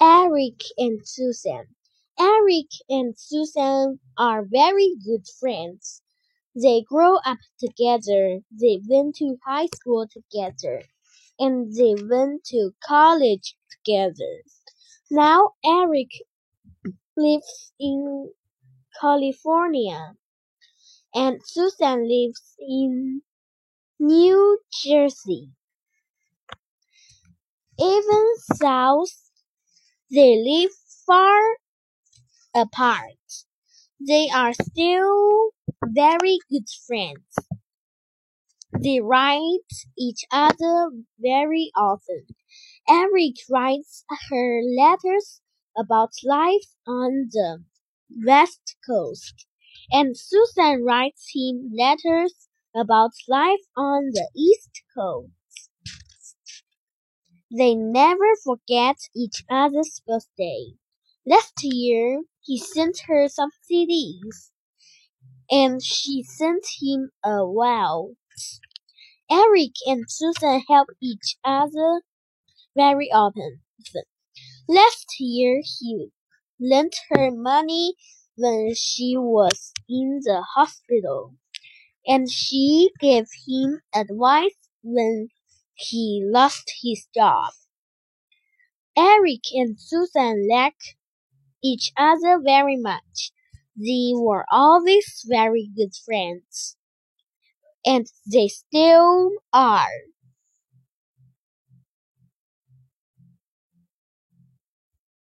Eric and Susan. Eric and Susan are very good friends. They grow up together. They went to high school together. And they went to college together. Now Eric lives in California. And Susan lives in New Jersey. Even south they live far apart. They are still very good friends. They write each other very often. Eric writes her letters about life on the West Coast, and Susan writes him letters about life on the East Coast. They never forget each other's birthday. Last year, he sent her some CDs, and she sent him a waltz. Eric and Susan help each other very often. Last year, he lent her money when she was in the hospital, and she gave him advice when he lost his job. Eric and Susan liked each other very much. They were always very good friends. And they still are.